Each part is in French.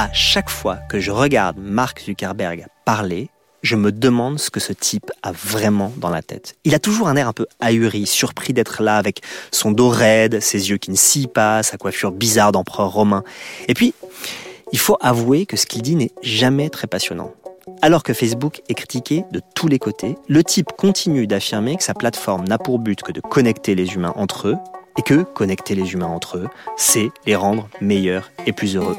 À chaque fois que je regarde Mark Zuckerberg parler, je me demande ce que ce type a vraiment dans la tête. Il a toujours un air un peu ahuri, surpris d'être là avec son dos raide, ses yeux qui ne scient pas, sa coiffure bizarre d'empereur romain. Et puis, il faut avouer que ce qu'il dit n'est jamais très passionnant. Alors que Facebook est critiqué de tous les côtés, le type continue d'affirmer que sa plateforme n'a pour but que de connecter les humains entre eux, et que connecter les humains entre eux, c'est les rendre meilleurs et plus heureux.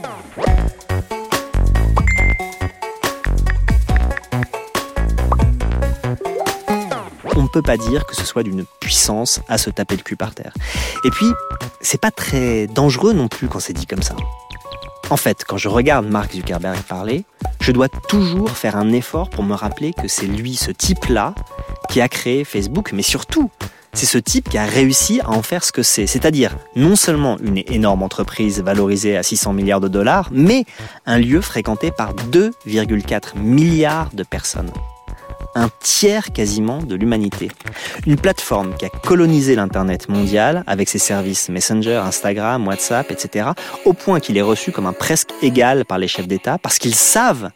On ne peut pas dire que ce soit d'une puissance à se taper le cul par terre. Et puis, c'est pas très dangereux non plus quand c'est dit comme ça. En fait, quand je regarde Mark Zuckerberg parler, je dois toujours faire un effort pour me rappeler que c'est lui, ce type-là, qui a créé Facebook, mais surtout, c'est ce type qui a réussi à en faire ce que c'est, c'est-à-dire non seulement une énorme entreprise valorisée à 600 milliards de dollars, mais un lieu fréquenté par 2,4 milliards de personnes un tiers quasiment de l'humanité. Une plateforme qui a colonisé l'Internet mondial avec ses services Messenger, Instagram, WhatsApp, etc., au point qu'il est reçu comme un presque égal par les chefs d'État parce qu'ils savent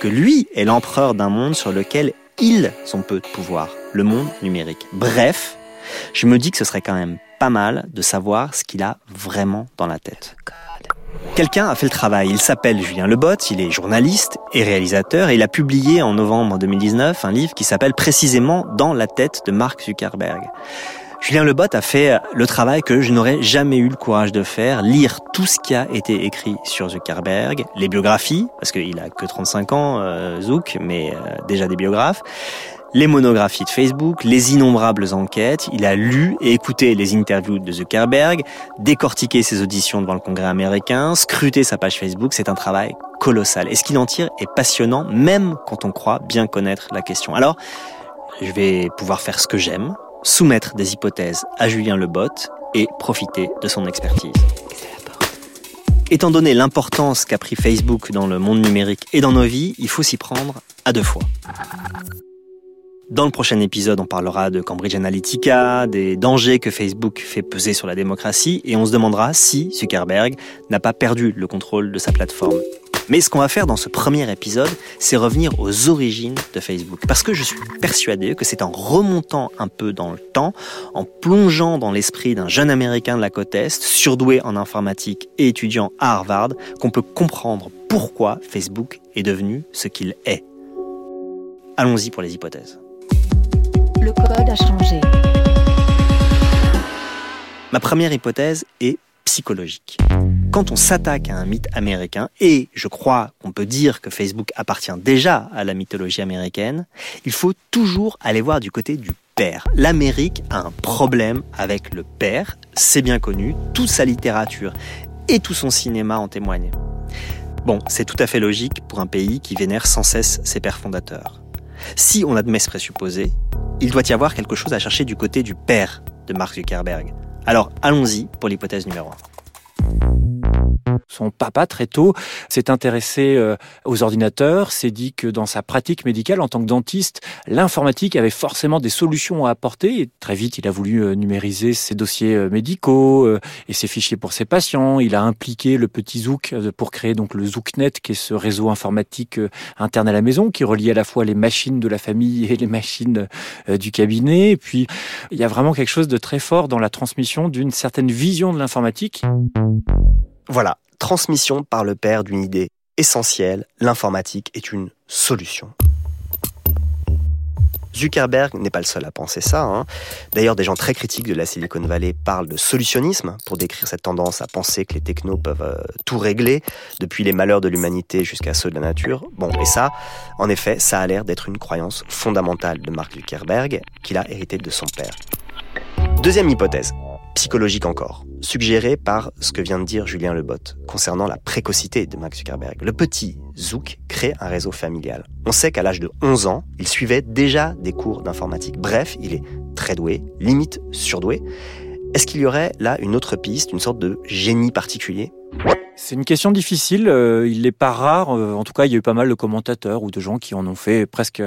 que lui est l'empereur d'un monde sur lequel ils ont peu de pouvoir, le monde numérique. Bref, je me dis que ce serait quand même pas mal de savoir ce qu'il a vraiment dans la tête. Quelqu'un a fait le travail. Il s'appelle Julien Lebot, il est journaliste et réalisateur et il a publié en novembre 2019 un livre qui s'appelle précisément Dans la tête de Mark Zuckerberg. Julien Lebot a fait le travail que je n'aurais jamais eu le courage de faire, lire tout ce qui a été écrit sur Zuckerberg, les biographies, parce qu'il a que 35 ans, euh, Zuck, mais euh, déjà des biographes, les monographies de Facebook, les innombrables enquêtes. Il a lu et écouté les interviews de Zuckerberg, décortiqué ses auditions devant le Congrès américain, scruté sa page Facebook. C'est un travail colossal. Et ce qu'il en tire est passionnant, même quand on croit bien connaître la question. Alors, je vais pouvoir faire ce que j'aime, soumettre des hypothèses à Julien Lebot et profiter de son expertise. Étant donné l'importance qu'a pris Facebook dans le monde numérique et dans nos vies, il faut s'y prendre à deux fois. Dans le prochain épisode, on parlera de Cambridge Analytica, des dangers que Facebook fait peser sur la démocratie, et on se demandera si Zuckerberg n'a pas perdu le contrôle de sa plateforme. Mais ce qu'on va faire dans ce premier épisode, c'est revenir aux origines de Facebook. Parce que je suis persuadé que c'est en remontant un peu dans le temps, en plongeant dans l'esprit d'un jeune Américain de la côte Est, surdoué en informatique et étudiant à Harvard, qu'on peut comprendre pourquoi Facebook est devenu ce qu'il est. Allons-y pour les hypothèses. Le code a changé. Ma première hypothèse est psychologique. Quand on s'attaque à un mythe américain, et je crois qu'on peut dire que Facebook appartient déjà à la mythologie américaine, il faut toujours aller voir du côté du père. L'Amérique a un problème avec le père, c'est bien connu, toute sa littérature et tout son cinéma en témoignent. Bon, c'est tout à fait logique pour un pays qui vénère sans cesse ses pères fondateurs. Si on admet ce présupposé, il doit y avoir quelque chose à chercher du côté du père de Mark Zuckerberg. Alors allons-y pour l'hypothèse numéro 1. Son papa, très tôt, s'est intéressé euh, aux ordinateurs, s'est dit que dans sa pratique médicale en tant que dentiste, l'informatique avait forcément des solutions à apporter. Très vite, il a voulu euh, numériser ses dossiers euh, médicaux et ses fichiers pour ses patients. Il a impliqué le petit Zouk pour créer donc le Zouknet, qui est ce réseau informatique interne à la maison, qui relie à la fois les machines de la famille et les machines du cabinet. Et puis, il y a vraiment quelque chose de très fort dans la transmission d'une certaine vision de l'informatique. Voilà, transmission par le père d'une idée essentielle, l'informatique est une solution. Zuckerberg n'est pas le seul à penser ça. Hein. D'ailleurs, des gens très critiques de la Silicon Valley parlent de solutionnisme pour décrire cette tendance à penser que les technos peuvent euh, tout régler, depuis les malheurs de l'humanité jusqu'à ceux de la nature. Bon, et ça, en effet, ça a l'air d'être une croyance fondamentale de Mark Zuckerberg qu'il a hérité de son père. Deuxième hypothèse psychologique encore, suggéré par ce que vient de dire Julien Lebot concernant la précocité de Max Zuckerberg. Le petit Zouk crée un réseau familial. On sait qu'à l'âge de 11 ans, il suivait déjà des cours d'informatique. Bref, il est très doué, limite surdoué. Est-ce qu'il y aurait là une autre piste, une sorte de génie particulier? C'est une question difficile. Euh, il n'est pas rare. Euh, en tout cas, il y a eu pas mal de commentateurs ou de gens qui en ont fait presque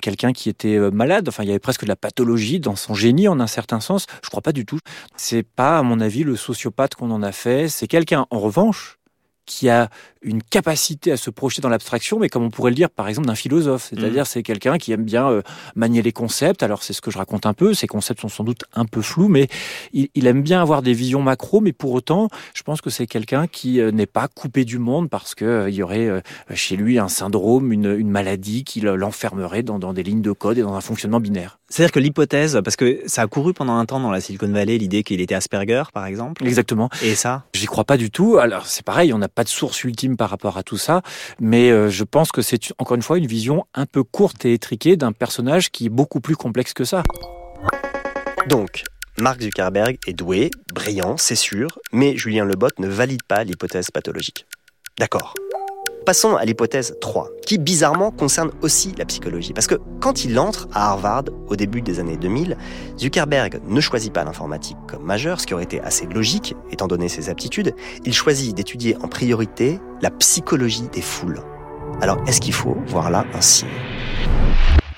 quelqu'un qui était euh, malade. Enfin, il y avait presque de la pathologie dans son génie en un certain sens. Je crois pas du tout. C'est pas, à mon avis, le sociopathe qu'on en a fait. C'est quelqu'un, en revanche, qui a une capacité à se projeter dans l'abstraction, mais comme on pourrait le dire par exemple d'un philosophe. C'est-à-dire, c'est quelqu'un qui aime bien euh, manier les concepts. Alors, c'est ce que je raconte un peu. Ces concepts sont sans doute un peu flous, mais il, il aime bien avoir des visions macro, mais pour autant, je pense que c'est quelqu'un qui euh, n'est pas coupé du monde parce que euh, il y aurait euh, chez lui un syndrome, une, une maladie qui le- l'enfermerait dans, dans des lignes de code et dans un fonctionnement binaire. C'est-à-dire que l'hypothèse, parce que ça a couru pendant un temps dans la Silicon Valley, l'idée qu'il était Asperger, par exemple. Exactement. Et ça? J'y crois pas du tout. Alors c'est pareil, on n'a pas de source ultime par rapport à tout ça, mais euh, je pense que c'est encore une fois une vision un peu courte et étriquée d'un personnage qui est beaucoup plus complexe que ça. Donc, Mark Zuckerberg est doué, brillant, c'est sûr, mais Julien Lebot ne valide pas l'hypothèse pathologique. D'accord. Passons à l'hypothèse 3, qui bizarrement concerne aussi la psychologie. Parce que quand il entre à Harvard au début des années 2000, Zuckerberg ne choisit pas l'informatique comme majeur, ce qui aurait été assez logique étant donné ses aptitudes. Il choisit d'étudier en priorité la psychologie des foules. Alors est-ce qu'il faut voir là un signe?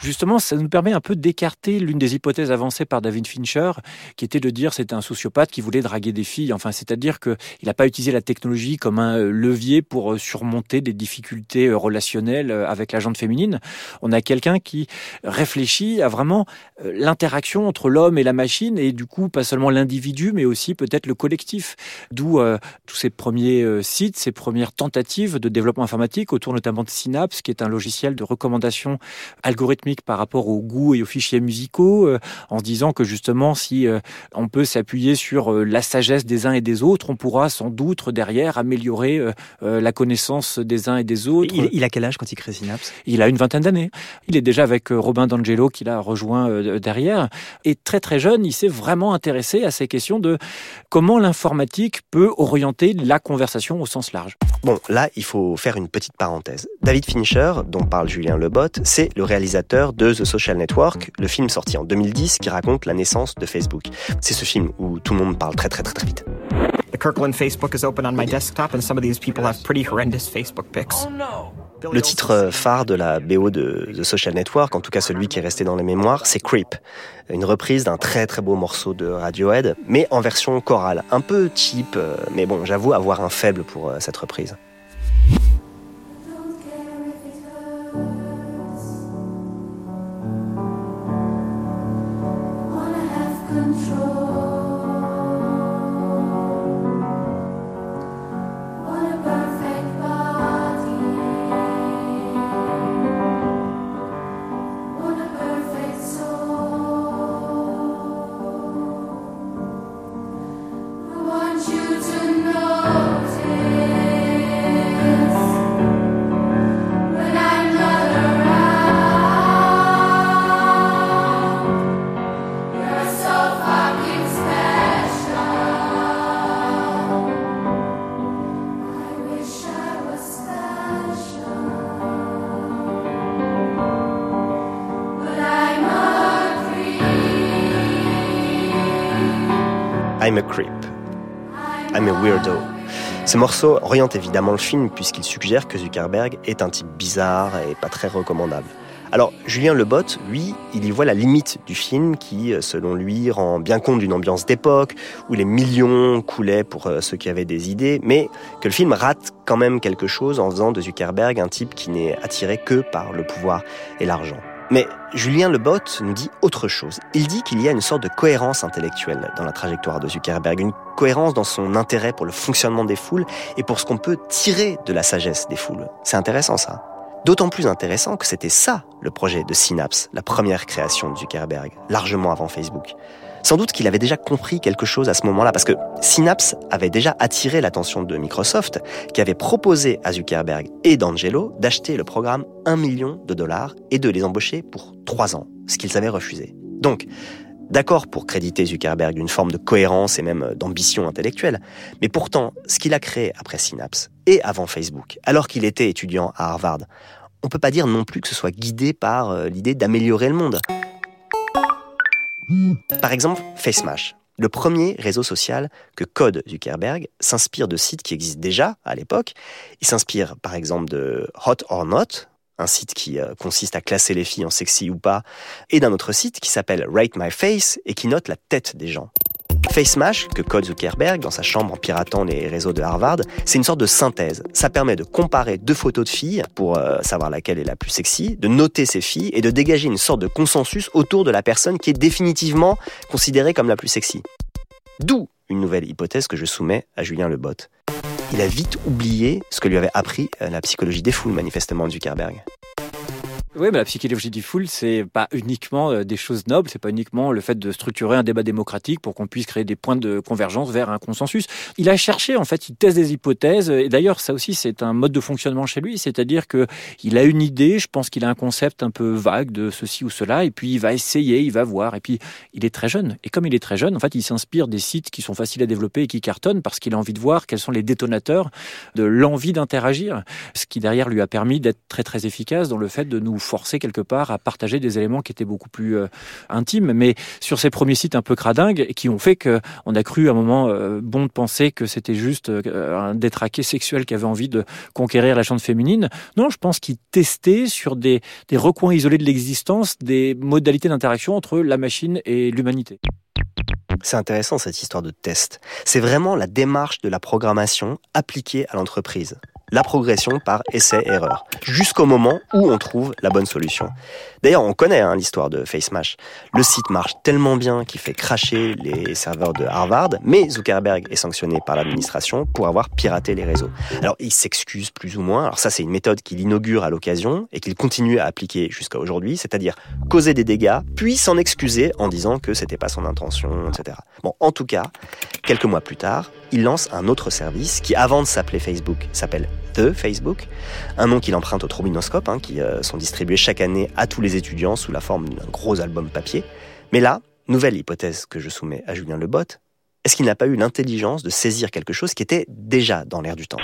Justement, ça nous permet un peu d'écarter l'une des hypothèses avancées par David Fincher, qui était de dire c'était un sociopathe qui voulait draguer des filles. Enfin, c'est-à-dire qu'il n'a pas utilisé la technologie comme un euh, levier pour euh, surmonter des difficultés euh, relationnelles avec la gente féminine. On a quelqu'un qui réfléchit à vraiment l'interaction entre l'homme et la machine, et du coup, pas seulement l'individu, mais aussi peut-être le collectif. D'où tous ces premiers sites, ces premières tentatives de développement informatique autour notamment de Synapse, qui est un logiciel de recommandation algorithmique par rapport aux goûts et aux fichiers musicaux, euh, en se disant que justement, si euh, on peut s'appuyer sur euh, la sagesse des uns et des autres, on pourra sans doute derrière améliorer la connaissance des uns et des autres. il, il a quel âge quand il crée Synapse? Il a une vingtaine d'années. Il est déjà avec Robin D'Angelo qui l'a rejoint derrière. Et très très jeune, il s'est vraiment intéressé à ces questions de comment l'informatique peut orienter la conversation au sens large. Bon, là, il faut faire une petite parenthèse. David Fincher, dont parle Julien Lebot, c'est le réalisateur de The Social Network, le film sorti en 2010 qui raconte la naissance de Facebook. C'est ce film où tout le monde parle très très très très vite. The Kirkland Facebook is open on my desktop, and some of these people have pretty horrendous Facebook pics. Le titre euh, phare de la BO de The Social Network, en tout cas celui qui est resté dans les mémoires, c'est Creep, une reprise d'un très très beau morceau de Radiohead, mais en version chorale, un peu cheap, euh, mais bon, j'avoue avoir un faible pour euh, cette reprise. I'm a morceau oriente évidemment le film puisqu'il suggère que Zuckerberg est un type bizarre et pas très recommandable. Alors, Julien Lebot, lui, il y voit la limite du film qui, selon lui, rend bien compte d'une ambiance d'époque où les millions coulaient pour euh, ceux qui avaient des idées, mais que le film rate quand même quelque chose en faisant de Zuckerberg un type qui n'est attiré que par le pouvoir et l'argent. Mais Julien Lebot nous dit autre chose. Il dit qu'il y a une sorte de cohérence intellectuelle dans la trajectoire de Zuckerberg, une cohérence dans son intérêt pour le fonctionnement des foules et pour ce qu'on peut tirer de la sagesse des foules. C'est intéressant ça. D'autant plus intéressant que c'était ça le projet de Synapse, la première création de Zuckerberg, largement avant Facebook. Sans doute qu'il avait déjà compris quelque chose à ce moment-là, parce que Synapse avait déjà attiré l'attention de Microsoft, qui avait proposé à Zuckerberg et d'Angelo d'acheter le programme 1 million de dollars et de les embaucher pour 3 ans, ce qu'ils avaient refusé. Donc, d'accord pour créditer Zuckerberg d'une forme de cohérence et même d'ambition intellectuelle, mais pourtant, ce qu'il a créé après Synapse et avant Facebook, alors qu'il était étudiant à Harvard, on peut pas dire non plus que ce soit guidé par euh, l'idée d'améliorer le monde. Par exemple, FaceMash, le premier réseau social que code Zuckerberg, s'inspire de sites qui existent déjà à l'époque. Il s'inspire par exemple de Hot or Not, un site qui euh, consiste à classer les filles en sexy ou pas, et d'un autre site qui s'appelle Rate My Face et qui note la tête des gens. FaceMash, que code Zuckerberg dans sa chambre en piratant les réseaux de Harvard, c'est une sorte de synthèse. Ça permet de comparer deux photos de filles pour euh, savoir laquelle est la plus sexy, de noter ces filles et de dégager une sorte de consensus autour de la personne qui est définitivement considérée comme la plus sexy. D'où une nouvelle hypothèse que je soumets à Julien Lebot. Il a vite oublié ce que lui avait appris euh, la psychologie des foules, manifestement, Zuckerberg. Oui, mais la psychologie du full, c'est pas uniquement euh, des choses nobles, c'est pas uniquement le fait de structurer un débat démocratique pour qu'on puisse créer des points de convergence vers un consensus. Il a cherché, en fait, il teste des hypothèses, et d'ailleurs, ça aussi, c'est un mode de fonctionnement chez lui, c'est-à-dire que il a une idée, je pense qu'il a un concept un peu vague de ceci ou cela, et puis il va essayer, il va voir, et puis il est très jeune. Et comme il est très jeune, en fait, il s'inspire des sites qui sont faciles à développer et qui cartonnent parce qu'il a envie de voir quels sont les détonateurs de l'envie d'interagir, ce qui derrière lui a permis d'être très très efficace dans le fait de nous forcer quelque part à partager des éléments qui étaient beaucoup plus euh, intimes. Mais sur ces premiers sites un peu cradingues, qui ont fait qu'on a cru à un moment euh, bon de penser que c'était juste euh, un détraqué sexuel qui avait envie de conquérir la chambre féminine. Non, je pense qu'il testait sur des, des recoins isolés de l'existence des modalités d'interaction entre la machine et l'humanité. C'est intéressant cette histoire de test. C'est vraiment la démarche de la programmation appliquée à l'entreprise la progression par essai-erreur, jusqu'au moment où on trouve la bonne solution. D'ailleurs, on connaît hein, l'histoire de FaceMash. Le site marche tellement bien qu'il fait cracher les serveurs de Harvard, mais Zuckerberg est sanctionné par l'administration pour avoir piraté les réseaux. Alors, il s'excuse plus ou moins. Alors ça, c'est une méthode qu'il inaugure à l'occasion et qu'il continue à appliquer jusqu'à aujourd'hui, c'est-à-dire causer des dégâts, puis s'en excuser en disant que c'était pas son intention, etc. Bon, en tout cas, quelques mois plus tard, il lance un autre service qui, avant de s'appeler Facebook, s'appelle The Facebook, un nom qu'il emprunte aux trombinoscopes, hein, qui euh, sont distribués chaque année à tous les étudiants sous la forme d'un gros album papier. Mais là, nouvelle hypothèse que je soumets à Julien Lebot, est-ce qu'il n'a pas eu l'intelligence de saisir quelque chose qui était déjà dans l'air du temps?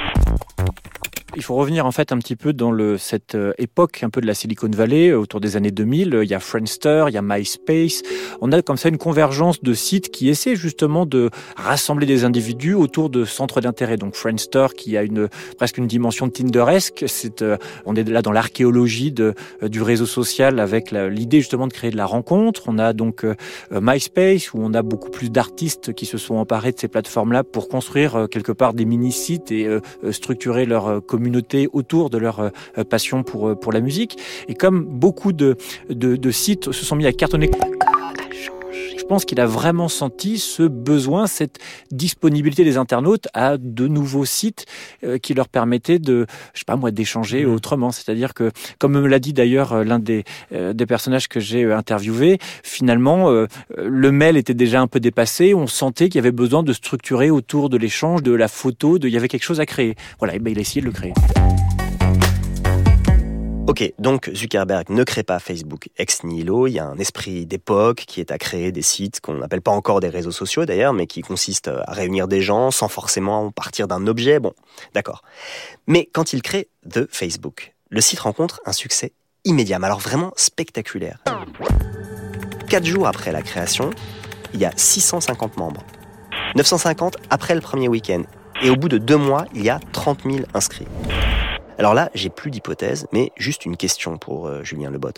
Il faut revenir en fait un petit peu dans le, cette euh, époque un peu de la Silicon Valley, euh, autour des années 2000. Il y a Friendster, il y a MySpace. On a comme ça une convergence de sites qui essaient justement de rassembler des individus autour de centres d'intérêt. Donc Friendster qui a une presque une dimension Tinderesque. C'est, euh, on est là dans l'archéologie de, du réseau social avec l'idée justement de créer de la rencontre. On a donc MySpace où on a beaucoup plus d'artistes qui se sont emparés de ces plateformes-là pour construire quelque part des mini-sites et structurer leur communauté autour de leur euh, passion pour, euh, pour la musique. Et comme beaucoup de, sites se sont mis à cartonner pense qu'il a vraiment senti ce besoin, cette disponibilité des internautes à de nouveaux sites euh, qui leur permettaient de, je sais pas moi, d'échanger mmh. autrement. C'est-à-dire que, comme me l'a dit d'ailleurs l'un des, des personnages que j'ai interviewé, finalement, le mail était déjà un peu dépassé. On sentait qu'il y avait besoin de structurer autour de l'échange, de la photo, de, il y avait quelque chose à créer. Voilà, et ben il a essayé de le créer. Ok, donc Zuckerberg ne crée pas Facebook ex nihilo. Il y a un esprit d'époque qui est à créer des sites qu'on n'appelle pas encore des réseaux sociaux d'ailleurs, mais qui consistent à réunir des gens sans forcément partir d'un objet. Bon, d'accord. Mais quand il crée The Facebook, le site rencontre un succès immédiat, mais alors vraiment spectaculaire. Quatre jours après la création, il y a 650 membres. 950 après le premier week-end. Et au bout de deux mois, il y a 30 000 inscrits. Alors là, j'ai plus d'hypothèse, mais juste une question pour euh, Julien Lebot.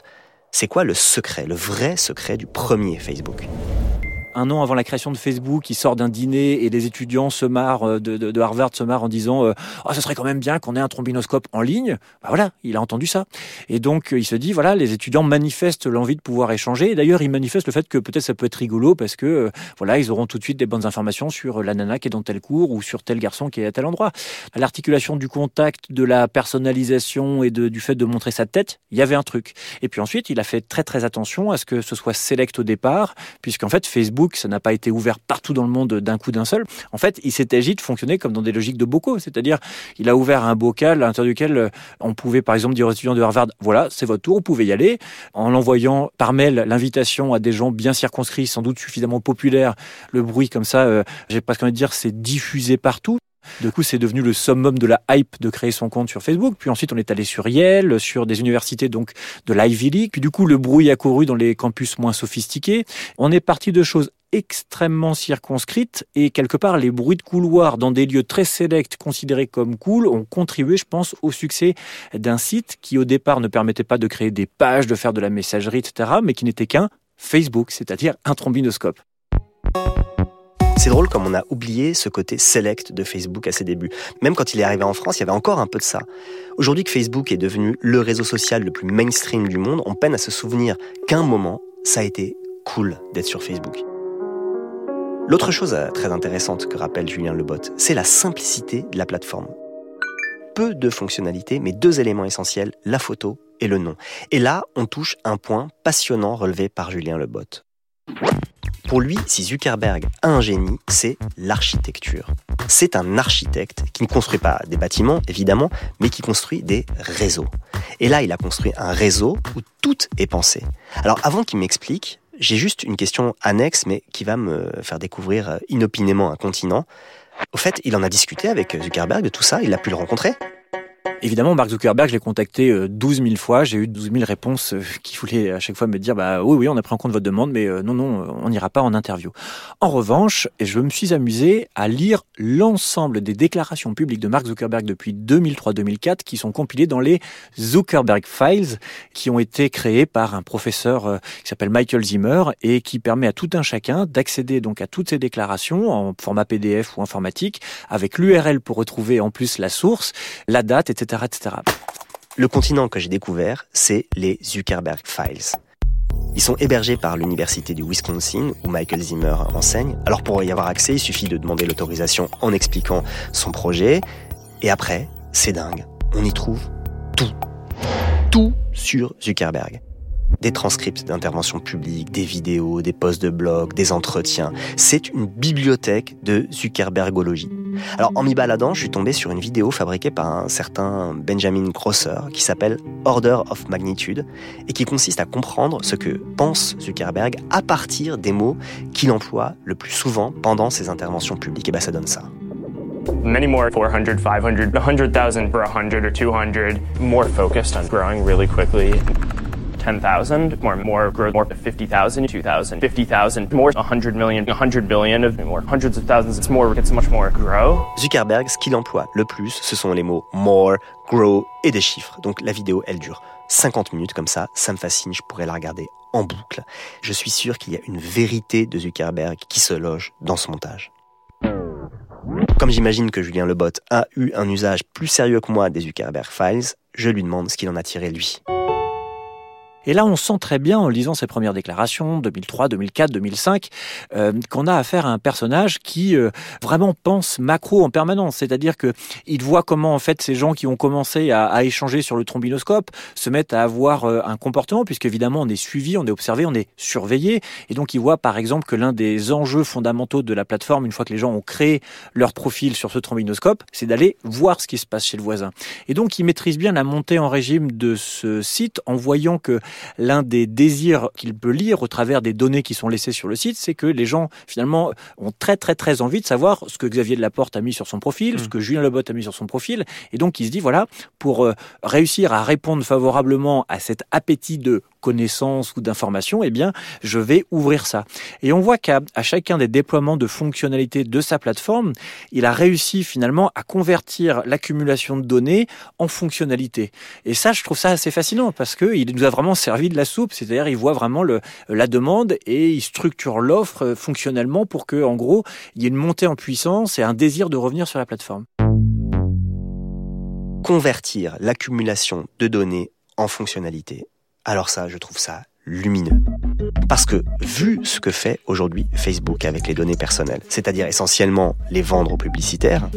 C'est quoi le secret, le vrai secret du premier Facebook? Un an avant la création de Facebook, il sort d'un dîner et les étudiants se marrent euh, de, Harvard se marrent en disant euh, oh, ce serait quand même bien qu'on ait un trombinoscope en ligne. Bah voilà, il a entendu ça. Et donc il se dit voilà, les étudiants manifestent l'envie de pouvoir échanger. D'ailleurs, ils manifestent le fait que peut-être ça peut être rigolo parce que euh, voilà, ils auront tout de suite des bonnes informations sur la nana qui est dans tel cours ou sur tel garçon qui est à tel endroit. L'articulation du contact, de la personnalisation et du fait de montrer sa tête, il y avait un truc. Et puis ensuite, il a fait très très attention à ce que ce soit select au départ, puisqu'en fait Facebook ça n'a pas été ouvert partout dans le monde d'un coup d'un seul. En fait, il s'est agi de fonctionner comme dans des logiques de bocaux, c'est-à-dire il a ouvert un bocal à l'intérieur duquel euh, on pouvait par exemple dire aux étudiants de Harvard, voilà, c'est votre tour, vous pouvez y aller, en envoyant par mail l'invitation à des gens bien circonscrits, sans doute suffisamment populaires, le bruit comme ça, euh, j'ai presque envie de dire, c'est diffusé partout. Du coup, c'est devenu le summum de la hype de créer son compte sur Facebook. Puis ensuite, on est allé sur Yale, sur des universités donc de l'Ivy League. Puis du coup, le bruit a couru dans les campus moins sophistiqués. On est parti de choses extrêmement circonscrites et quelque part les bruits de couloir dans des lieux très sélects considérés comme cool ont contribué, je pense, au succès d'un site qui au départ ne permettait pas de créer des pages, de faire de la messagerie, etc., mais qui n'était qu'un Facebook, c'est-à-dire un trombinoscope. C'est drôle comme on a oublié ce côté select de Facebook à ses débuts. Même quand il est arrivé en France, il y avait encore un peu de ça. Aujourd'hui que Facebook est devenu le réseau social le plus mainstream du monde, on peine à se souvenir qu'un moment, ça a été cool d'être sur Facebook. L'autre chose euh, très intéressante que rappelle Julien Lebot, c'est la simplicité de la plateforme. Peu de fonctionnalités, mais deux éléments essentiels, la photo et le nom. Et là, on touche un point passionnant relevé par Julien Lebot. Pour lui, si Zuckerberg a un génie, c'est l'architecture. C'est un architecte qui ne construit pas des bâtiments, évidemment, mais qui construit des réseaux. Et là, il a construit un réseau où tout est pensé. Alors avant qu'il m'explique, j'ai juste une question annexe, mais qui va me faire découvrir euh, inopinément un continent. Au fait, il en a discuté avec Zuckerberg de tout ça, il a pu le rencontrer. Évidemment, Mark Zuckerberg, je l'ai contacté 12 euh, 000 fois. J'ai eu 12 000 réponses euh, qui voulaient à chaque fois me dire bah oui, oui, on a pris en compte votre demande, mais euh, non, non, on n'ira pas en interview. En revanche, je me suis amusé à lire l'ensemble des déclarations publiques de Mark Zuckerberg depuis 2003-2004 qui sont compilées dans les Zuckerberg Files qui ont été créés par un professeur qui s'appelle Michael Zimmer et qui permet à tout un chacun d'accéder donc à toutes ces déclarations en format PDF ou informatique avec l'URL pour retrouver en plus la source, la date, etc le continent que j'ai découvert, c'est les Zuckerberg Files. Ils sont hébergés par l'université du Wisconsin où Michael Zimmer enseigne. Alors pour y avoir accès, il suffit de demander l'autorisation en expliquant son projet. Et après, c'est dingue. On y trouve tout. Tout sur Zuckerberg des transcripts d'interventions publiques, des vidéos, des posts de blog, des entretiens. C'est une bibliothèque de Zuckerbergologie. Alors en m'y baladant, je suis tombé sur une vidéo fabriquée par un certain Benjamin Grosser qui s'appelle Order of Magnitude et qui consiste à comprendre ce que pense Zuckerberg à partir des mots qu'il emploie le plus souvent pendant ses interventions publiques. Et bien ça donne ça. Many more 400, 500, 100,000 for 100 or 200. More focused on growing really quickly. 10,000, more, more growth, more 50,000, 2,000, 50,000, more 100 million, 100 billion, of more hundreds of thousands. It's more, it's much more grow. Zuckerberg, ce qu'il emploie le plus, ce sont les mots more, grow et des chiffres. Donc la vidéo, elle dure 50 minutes comme ça, ça me fascine, je pourrais la regarder en boucle. Je suis sûr qu'il y a une vérité de Zuckerberg qui se loge dans ce montage. Comme j'imagine que Julien Lebot a eu un usage plus sérieux que moi des Zuckerberg Files, je lui demande ce qu'il en a tiré lui. Et là, on sent très bien, en lisant ses premières déclarations, 2003, 2004, 2005, euh, qu'on a affaire à un personnage qui euh, vraiment pense macro en permanence. C'est-à-dire que il voit comment, en fait, ces gens qui ont commencé à, à échanger sur le trombinoscope se mettent à avoir euh, un comportement, puisqu'évidemment, on est suivi, on est observé, on est surveillé. Et donc, il voit, par exemple, que l'un des enjeux fondamentaux de la plateforme, une fois que les gens ont créé leur profil sur ce trombinoscope, c'est d'aller voir ce qui se passe chez le voisin. Et donc, il maîtrise bien la montée en régime de ce site en voyant que l'un des désirs qu'il peut lire au travers des données qui sont laissées sur le site, c'est que les gens finalement ont très très très envie de savoir ce que Xavier Delaporte a mis sur son profil, ce mm. que Julien Lebot a mis sur son profil, et donc il se dit voilà, pour euh, réussir à répondre favorablement à cet appétit de connaissances ou d'informations, eh bien, je vais ouvrir ça. Et on voit qu'à chacun des déploiements de fonctionnalités de sa plateforme, il a réussi finalement à convertir l'accumulation de données en fonctionnalités. Et ça, je trouve ça assez fascinant parce que il nous a vraiment servi de la soupe. C'est-à-dire, il voit vraiment le, la demande et il structure l'offre fonctionnellement pour que, en gros, il y ait une montée en puissance et un désir de revenir sur la plateforme. Convertir l'accumulation de données en fonctionnalités alors ça, je trouve ça lumineux. Parce que vu ce que fait aujourd'hui Facebook avec les données personnelles, c'est-à-dire essentiellement les vendre aux publicitaires,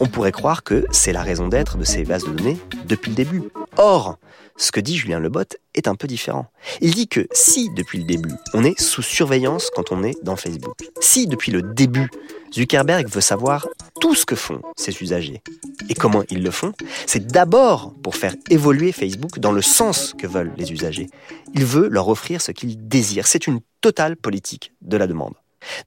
on pourrait croire que c'est la raison d'être de ces bases de données depuis le début. Or, ce que dit Julien Lebot est un peu différent. Il dit que si depuis le début, on est sous surveillance quand on est dans Facebook, si depuis le début, Zuckerberg veut savoir tout ce que font ses usagers et comment ils le font, c'est d'abord pour faire évoluer Facebook dans le sens que veulent les usagers. Il veut leur offrir ce qu'ils désirent. C'est une totale politique de la demande.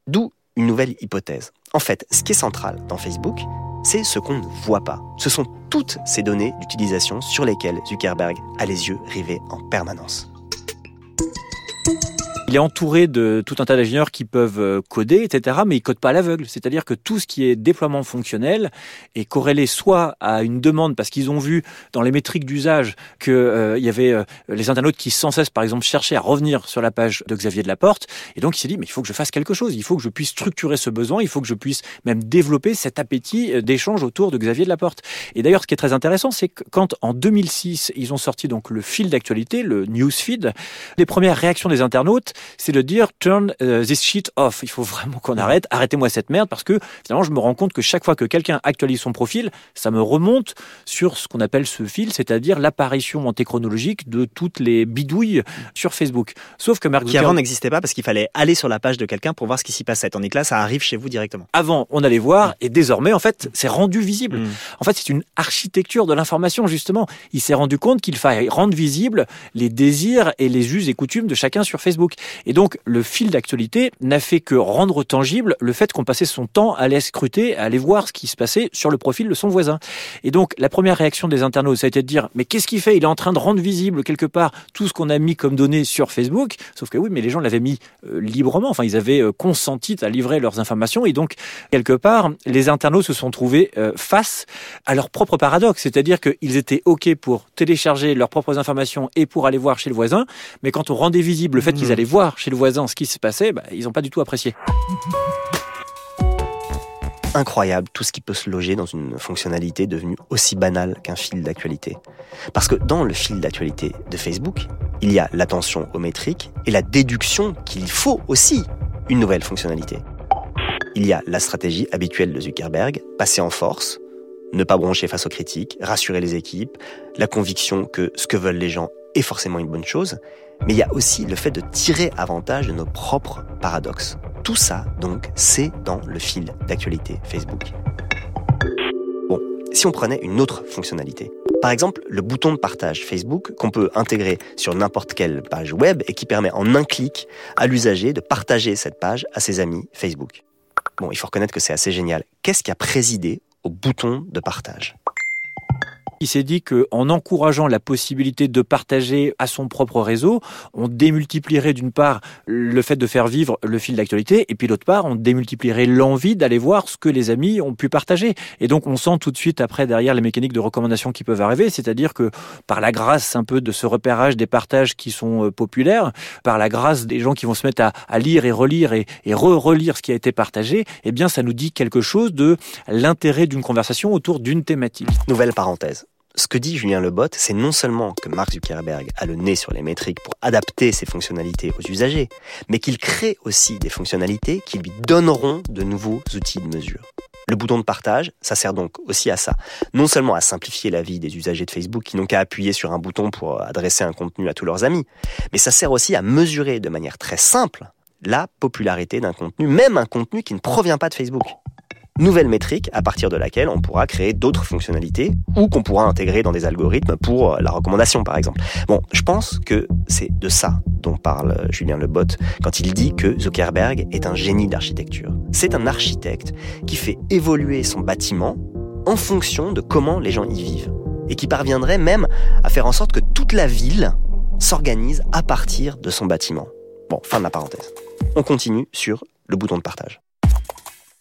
D'où une nouvelle hypothèse. En fait, ce qui est central dans Facebook, c'est ce qu'on ne voit pas. Ce sont toutes ces données d'utilisation sur lesquelles Zuckerberg a les yeux rivés en permanence. Il est entouré de tout un tas d'ingénieurs qui peuvent euh, coder, etc., mais ils codent pas à l'aveugle. C'est-à-dire que tout ce qui est déploiement fonctionnel est corrélé soit à une demande parce qu'ils ont vu dans les métriques d'usage qu'il euh, y avait euh, les internautes qui sans cesse, par exemple, cherchaient à revenir sur la page de Xavier de. Et donc il s'est dit, mais il faut que je fasse quelque chose. Il faut que je puisse structurer ce besoin. Il faut que je puisse même développer cet appétit d'échange autour de Xavier de. Et d'ailleurs, ce qui est très intéressant, c'est que quand en 2006 ils ont sorti donc le fil d'actualité, le newsfeed, les premières réactions des internautes c'est de dire turn uh, this shit off. Il faut vraiment qu'on arrête. Arrêtez-moi cette merde parce que finalement, je me rends compte que chaque fois que quelqu'un actualise son profil, ça me remonte sur ce qu'on appelle ce fil, c'est-à-dire l'apparition antéchronologique de toutes les bidouilles sur Facebook. Sauf que Mark Qui avant n'existait pas parce qu'il fallait aller sur la page de quelqu'un pour voir ce qui s'y passait. Tandis que là, ça arrive chez vous directement. Avant, on allait voir et désormais, en fait, c'est rendu visible. Mm. En fait, c'est une architecture de l'information, justement. Il s'est rendu compte qu'il fallait rendre visible les désirs et les us et coutumes de chacun sur Facebook. Et donc, le fil d'actualité n'a fait que rendre tangible le fait qu'on passait son temps à aller scruter, à aller voir ce qui se passait sur le profil de son voisin. Et donc, la première réaction des internautes, ça a été de dire, mais qu'est-ce qu'il fait? Il est en train de rendre visible quelque part tout ce qu'on a mis comme données sur Facebook. Sauf que oui, mais les gens l'avaient mis euh, librement. Enfin, ils avaient euh, consenti à livrer leurs informations. Et donc, quelque part, les internautes se sont trouvés euh, face à leur propre paradoxe. C'est-à-dire qu'ils étaient OK pour télécharger leurs propres informations et pour aller voir chez le voisin. Mais quand on rendait visible le fait qu'ils mmh. allaient voir chez le voisin ce qui se passait, bah, ils n'ont pas du tout apprécié. Incroyable tout ce qui peut se loger dans une fonctionnalité devenue aussi banale qu'un fil d'actualité. Parce que dans le fil d'actualité de Facebook, il y a l'attention aux métriques et la déduction qu'il faut aussi une nouvelle fonctionnalité. Il y a la stratégie habituelle de Zuckerberg, passer en force, ne pas broncher face aux critiques, rassurer les équipes, la conviction que ce que veulent les gens est forcément une bonne chose, mais il y a aussi le fait de tirer avantage de nos propres paradoxes. Tout ça, donc, c'est dans le fil d'actualité Facebook. Bon, si on prenait une autre fonctionnalité, par exemple le bouton de partage Facebook qu'on peut intégrer sur n'importe quelle page web et qui permet en un clic à l'usager de partager cette page à ses amis Facebook. Bon, il faut reconnaître que c'est assez génial. Qu'est-ce qui a présidé au bouton de partage? Il s'est dit qu'en encourageant la possibilité de partager à son propre réseau, on démultiplierait d'une part le fait de faire vivre le fil d'actualité, et puis d'autre part, on démultiplierait l'envie d'aller voir ce que les amis ont pu partager. Et donc, on sent tout de suite après derrière les mécaniques de recommandation qui peuvent arriver, c'est-à-dire que par la grâce un peu de ce repérage des partages qui sont euh, populaires, par la grâce des gens qui vont se mettre à, lire et relire et, et re-relire ce qui a été partagé, eh bien, ça nous dit quelque chose de l'intérêt d'une conversation autour d'une thématique. Nouvelle parenthèse ce que dit Julien Lebot, c'est non seulement que Mark Zuckerberg a le nez sur les métriques pour adapter ses fonctionnalités aux usagers, mais qu'il crée aussi des fonctionnalités qui lui donneront de nouveaux outils de mesure. Le bouton de partage, ça sert donc aussi à ça. Non seulement à simplifier la vie des usagers de Facebook qui n'ont qu'à appuyer sur un bouton pour adresser un contenu à tous leurs amis, mais ça sert aussi à mesurer de manière très simple la popularité d'un contenu, même un contenu qui ne provient pas de Facebook nouvelle métrique à partir de laquelle on pourra créer d'autres fonctionnalités ou qu'on pourra intégrer dans des algorithmes pour euh, la recommandation par exemple. Bon, je pense que c'est de ça dont parle euh, Julien Lebot quand il dit que Zuckerberg est un génie d'architecture. C'est un architecte qui fait évoluer son bâtiment en fonction de comment les gens y vivent et qui parviendrait même à faire en sorte que toute la ville s'organise à partir de son bâtiment. Bon, fin de la parenthèse. On continue sur le bouton de partage.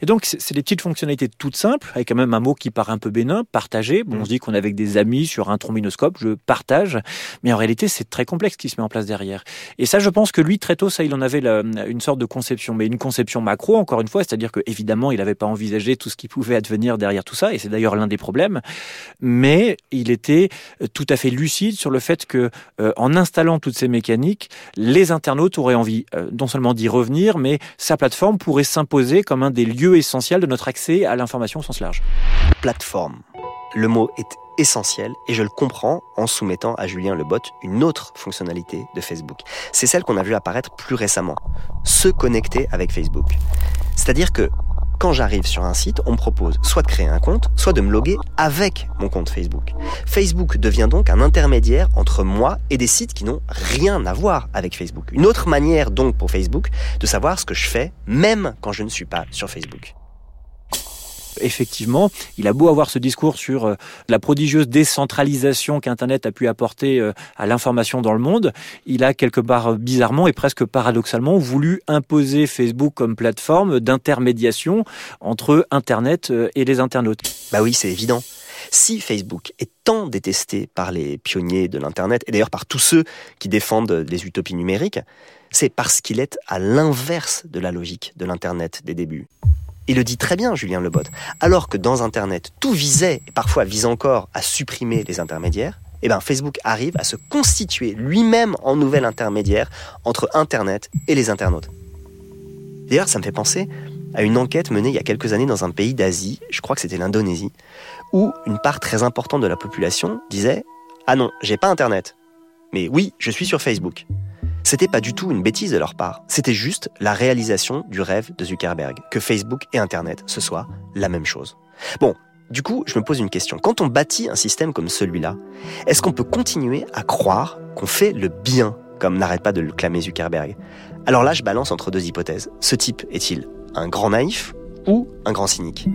Et donc, c'est des petites fonctionnalités toutes simples, avec quand même un mot qui paraît un peu bénin, partager. Bon, on se dit qu'on est avec des amis sur un trombinoscope, je partage. Mais en réalité, c'est très complexe qui se met en place derrière. Et ça, je pense que lui, très tôt, ça, il en avait une sorte de conception. Mais une conception macro, encore une fois, c'est-à-dire que évidemment, il n'avait pas envisagé tout ce qui pouvait advenir derrière tout ça. Et c'est d'ailleurs l'un des problèmes. Mais il était euh, tout à fait lucide sur le fait que, euh, en installant toutes ces mécaniques, les internautes auraient envie euh, non seulement d'y revenir, mais sa plateforme pourrait s'imposer comme un des lieux essentiel de notre accès à l'information au sens large. Plateforme. Le mot est essentiel et je le comprends en soumettant à Julien Lebot une autre fonctionnalité de Facebook. C'est celle qu'on a vu apparaître plus récemment. Se connecter avec Facebook. C'est-à-dire que quand j'arrive sur un site, on me propose soit de créer un compte, soit de me loguer avec mon compte Facebook. Facebook devient donc un intermédiaire entre moi et des sites qui n'ont rien à voir avec Facebook. Une autre manière donc pour Facebook de savoir ce que je fais, même quand je ne suis pas sur Facebook. Effectivement, il a beau avoir ce discours sur euh, la prodigieuse décentralisation qu'Internet a pu apporter euh, à l'information dans le monde, il a quelque part euh, bizarrement et presque paradoxalement voulu imposer Facebook comme plateforme d'intermédiation entre Internet et les internautes. Bah oui, c'est évident. Si Facebook est tant détesté par les pionniers de l'Internet, et d'ailleurs par tous ceux qui défendent les utopies numériques, c'est parce qu'il est à l'inverse de la logique de l'Internet des débuts. Il le dit très bien, Julien Lebot. Alors que dans Internet, tout visait, et parfois vise encore, à supprimer les intermédiaires, eh ben Facebook arrive à se constituer lui-même en nouvel intermédiaire entre Internet et les internautes. D'ailleurs, ça me fait penser à une enquête menée il y a quelques années dans un pays d'Asie, je crois que c'était l'Indonésie, où une part très importante de la population disait Ah non, j'ai pas Internet. Mais oui, je suis sur Facebook. C'était pas du tout une bêtise de leur part, c'était juste la réalisation du rêve de Zuckerberg, que Facebook et Internet ce soit la même chose. Bon, du coup, je me pose une question. Quand on bâtit un système comme celui-là, est-ce qu'on peut continuer à croire qu'on fait le bien, comme n'arrête pas de le clamer Zuckerberg? Alors là, je balance entre deux hypothèses. Ce type est-il un grand naïf ou un grand cynique?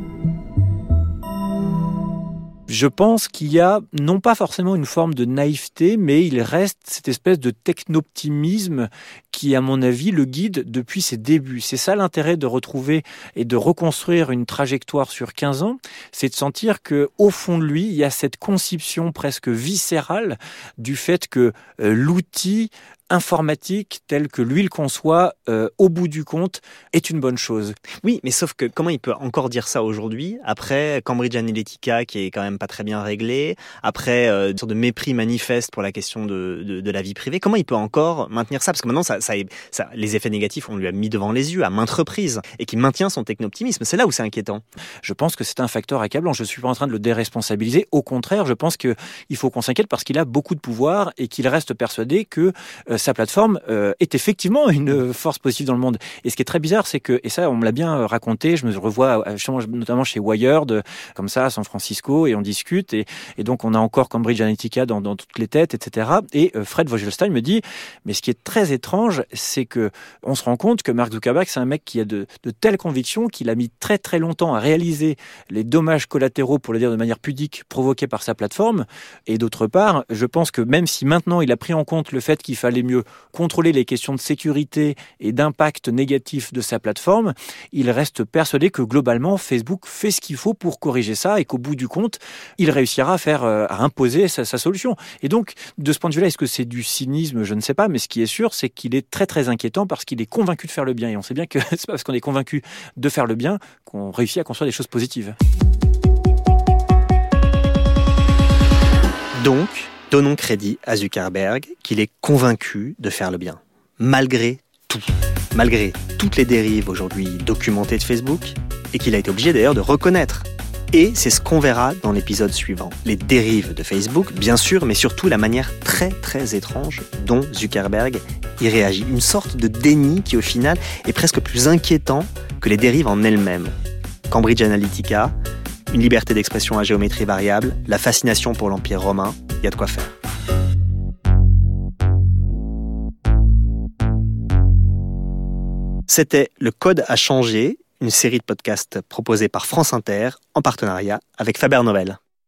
Je pense qu'il y a non pas forcément une forme de naïveté, mais il reste cette espèce de technoptimisme qui, à mon avis, le guide depuis ses débuts. C'est ça l'intérêt de retrouver et de reconstruire une trajectoire sur 15 ans, c'est de sentir que au fond de lui, il y a cette conception presque viscérale du fait que euh, l'outil informatique tel que lui le conçoit, euh, au bout du compte, est une bonne chose. Oui, mais sauf que comment il peut encore dire ça aujourd'hui, après Cambridge Analytica qui est quand même pas très bien réglé, après euh, une sorte de mépris manifeste pour la question de, de, de, la vie privée, comment il peut encore maintenir ça? Parce que maintenant, ça, ça, ça, les effets négatifs, on lui a mis devant les yeux à maintes reprises, et qu'il maintient son techno-optimisme. C'est là où c'est inquiétant. Je pense que c'est un facteur accablant. Je suis pas en train de le déresponsabiliser. Au contraire, je pense qu'il faut qu'on s'inquiète parce qu'il a beaucoup de pouvoir et qu'il reste persuadé que euh, sa plateforme euh, est effectivement une force positive dans le monde. Et ce qui est très bizarre, c'est que, et ça, on me l'a bien raconté, je me revois euh, notamment chez Wired, comme ça, à San Francisco, et on discute, et, donc on a encore Cambridge Analytica dans, toutes les têtes, etc. Et euh, Fred Vogelstein me dit, mais ce qui est très étrange, c'est que on se rend compte que Mark Zuckerberg, c'est un mec qui a de, de telles convictions qu'il a mis très très longtemps à réaliser les dommages collatéraux, pour le dire de manière pudique, provoqués par sa plateforme. Et d'autre part, je pense que même si maintenant il a pris en compte le fait qu'il fallait mieux contrôler les questions de sécurité et d'impact négatif de sa plateforme, il reste persuadé que globalement Facebook fait ce qu'il faut pour corriger ça et qu'au bout du compte, il réussira à faire euh, à imposer sa, solution. Et donc, de ce point de vue-là, est-ce que c'est du cynisme? Je ne sais pas, mais ce qui est sûr, c'est qu'il est très très inquiétant parce qu'il est convaincu de faire le bien. Et on sait bien que c'est pas parce qu'on est convaincu de faire le bien qu'on réussit à construire des choses positives. Donc, Donnons crédit à Zuckerberg qu'il est convaincu de faire le bien, malgré tout, malgré toutes les dérives aujourd'hui documentées de Facebook, et qu'il a été obligé d'ailleurs de reconnaître. Et c'est ce qu'on verra dans l'épisode suivant. Les dérives de Facebook, bien sûr, mais surtout la manière très très étrange dont Zuckerberg y réagit. Une sorte de déni qui au final est presque plus inquiétant que les dérives en elles-mêmes. Cambridge Analytica, une liberté d'expression à géométrie variable, la fascination pour l'Empire romain, il y a de quoi faire. C'était Le Code a changé, une série de podcasts proposée par France Inter en partenariat avec Faber Novel.